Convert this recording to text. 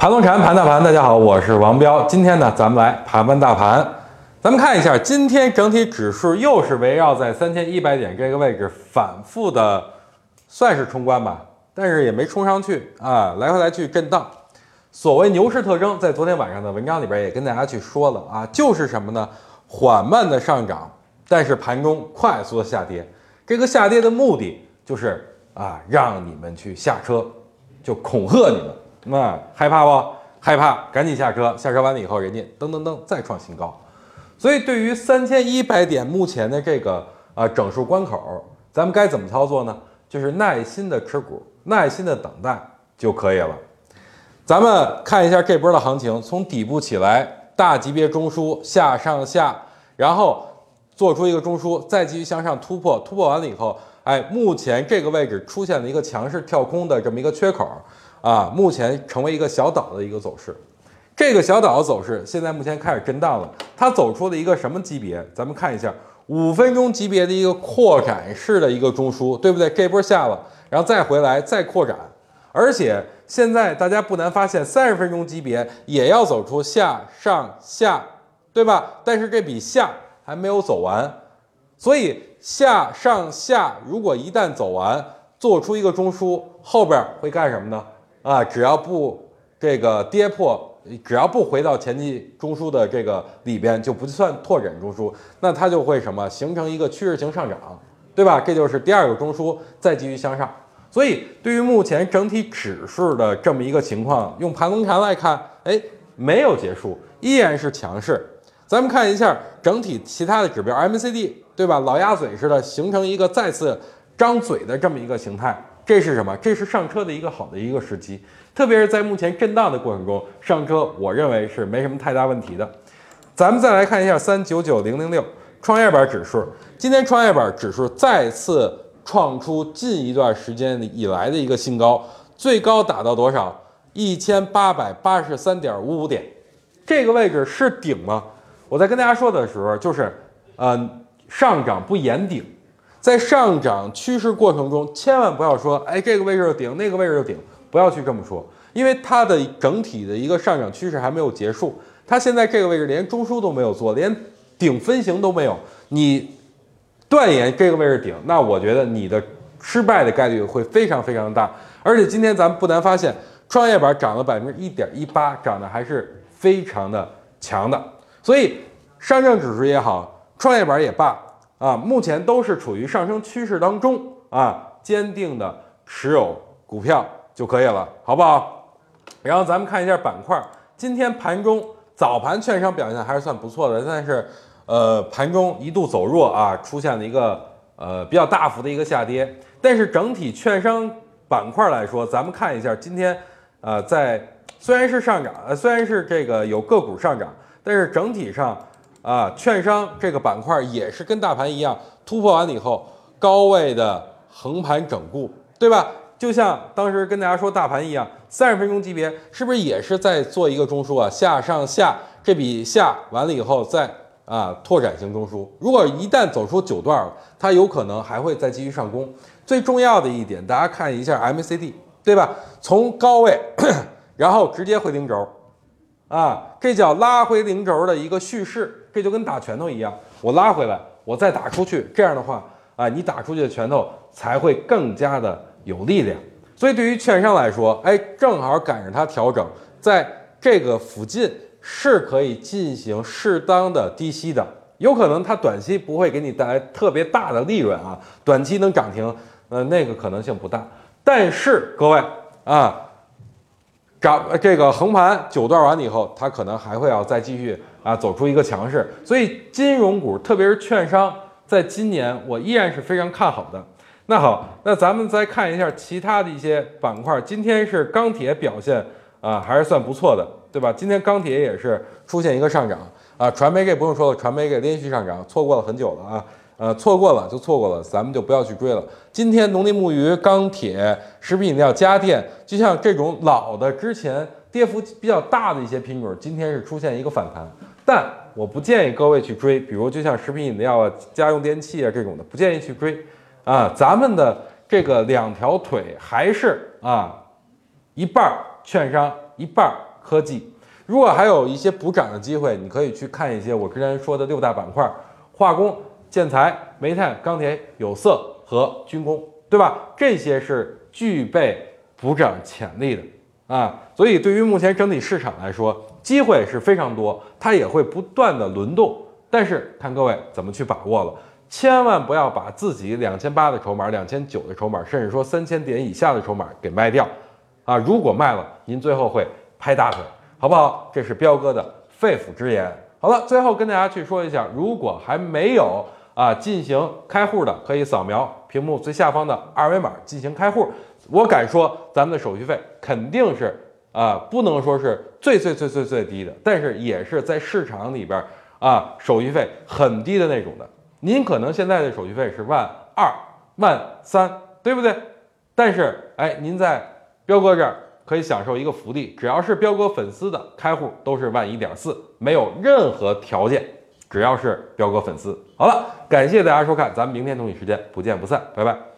盘龙禅盘大盘，大家好，我是王彪。今天呢，咱们来盘盘大盘。咱们看一下，今天整体指数又是围绕在三千一百点这个位置反复的，算是冲关吧，但是也没冲上去啊，来回来去震荡。所谓牛市特征，在昨天晚上的文章里边也跟大家去说了啊，就是什么呢？缓慢的上涨，但是盘中快速的下跌。这个下跌的目的就是啊，让你们去下车，就恐吓你们。那害怕不？害怕，赶紧下车。下车完了以后，人家噔噔噔再创新高。所以，对于三千一百点目前的这个啊整数关口，咱们该怎么操作呢？就是耐心的持股，耐心的等待就可以了。咱们看一下这波的行情，从底部起来，大级别中枢下上下，然后做出一个中枢，再继续向上突破，突破完了以后，哎，目前这个位置出现了一个强势跳空的这么一个缺口。啊，目前成为一个小岛的一个走势，这个小岛的走势现在目前开始震荡了。它走出了一个什么级别？咱们看一下五分钟级别的一个扩展式的一个中枢，对不对？这波下了，然后再回来再扩展，而且现在大家不难发现，三十分钟级别也要走出下上下，对吧？但是这笔下还没有走完，所以下上下如果一旦走完，做出一个中枢，后边会干什么呢？啊，只要不这个跌破，只要不回到前期中枢的这个里边，就不算拓展中枢，那它就会什么形成一个趋势型上涨，对吧？这就是第二个中枢，再继续向上。所以对于目前整体指数的这么一个情况，用盘龙盘来看，哎，没有结束，依然是强势。咱们看一下整体其他的指标，M C D 对吧？老鸭嘴似的，形成一个再次张嘴的这么一个形态。这是什么？这是上车的一个好的一个时机，特别是在目前震荡的过程中上车，我认为是没什么太大问题的。咱们再来看一下三九九零零六创业板指数，今天创业板指数再次创出近一段时间以来的一个新高，最高达到多少？一千八百八十三点五五点，这个位置是顶吗？我在跟大家说的时候，就是，呃，上涨不言顶。在上涨趋势过程中，千万不要说，哎，这个位置顶，那个位置就顶，不要去这么说，因为它的整体的一个上涨趋势还没有结束，它现在这个位置连中枢都没有做，连顶分型都没有，你断言这个位置顶，那我觉得你的失败的概率会非常非常大。而且今天咱们不难发现，创业板涨了百分之一点一八，涨得还是非常的强的，所以上证指数也好，创业板也罢。啊，目前都是处于上升趋势当中啊，坚定的持有股票就可以了，好不好？然后咱们看一下板块，今天盘中早盘券商表现还是算不错的，但是呃盘中一度走弱啊，出现了一个呃比较大幅的一个下跌。但是整体券商板块来说，咱们看一下今天呃在虽然是上涨，呃虽然是这个有个股上涨，但是整体上。啊，券商这个板块也是跟大盘一样，突破完了以后，高位的横盘整固，对吧？就像当时跟大家说大盘一样，三十分钟级别是不是也是在做一个中枢啊？下上下，这笔下完了以后再啊拓展型中枢。如果一旦走出九段，它有可能还会再继续上攻。最重要的一点，大家看一下 MACD，对吧？从高位，然后直接回零轴。啊，这叫拉回零轴的一个蓄势，这就跟打拳头一样，我拉回来，我再打出去，这样的话，啊，你打出去的拳头才会更加的有力量。所以对于券商来说，哎，正好赶上它调整，在这个附近是可以进行适当的低吸的，有可能它短期不会给你带来特别大的利润啊，短期能涨停，呃，那个可能性不大。但是各位啊。涨这个横盘九段完了以后，它可能还会要再继续啊走出一个强势，所以金融股特别是券商，在今年我依然是非常看好的。那好，那咱们再看一下其他的一些板块，今天是钢铁表现啊还是算不错的，对吧？今天钢铁也是出现一个上涨啊，传媒这不用说了，传媒这连续上涨，错过了很久了啊。呃，错过了就错过了，咱们就不要去追了。今天农林牧渔、钢铁、食品饮料、家电，就像这种老的之前跌幅比较大的一些品种，今天是出现一个反弹，但我不建议各位去追。比如就像食品饮料啊、家用电器啊这种的，不建议去追。啊，咱们的这个两条腿还是啊，一半券商，一半科技。如果还有一些补涨的机会，你可以去看一些我之前说的六大板块：化工、建材、煤炭、钢铁、有色和军工，对吧？这些是具备补涨潜力的啊。所以对于目前整体市场来说，机会是非常多，它也会不断的轮动。但是看各位怎么去把握了，千万不要把自己两千八的筹码、两千九的筹码，甚至说三千点以下的筹码给卖掉啊！如果卖了，您最后会拍大腿。好不好？这是彪哥的肺腑之言。好了，最后跟大家去说一下，如果还没有啊进行开户的，可以扫描屏幕最下方的二维码进行开户。我敢说，咱们的手续费肯定是啊，不能说是最最最最最低的，但是也是在市场里边啊手续费很低的那种的。您可能现在的手续费是万二、万三，对不对？但是哎，您在彪哥这儿。可以享受一个福利，只要是彪哥粉丝的开户都是万一点四，没有任何条件，只要是彪哥粉丝。好了，感谢大家收看，咱们明天同一时间不见不散，拜拜。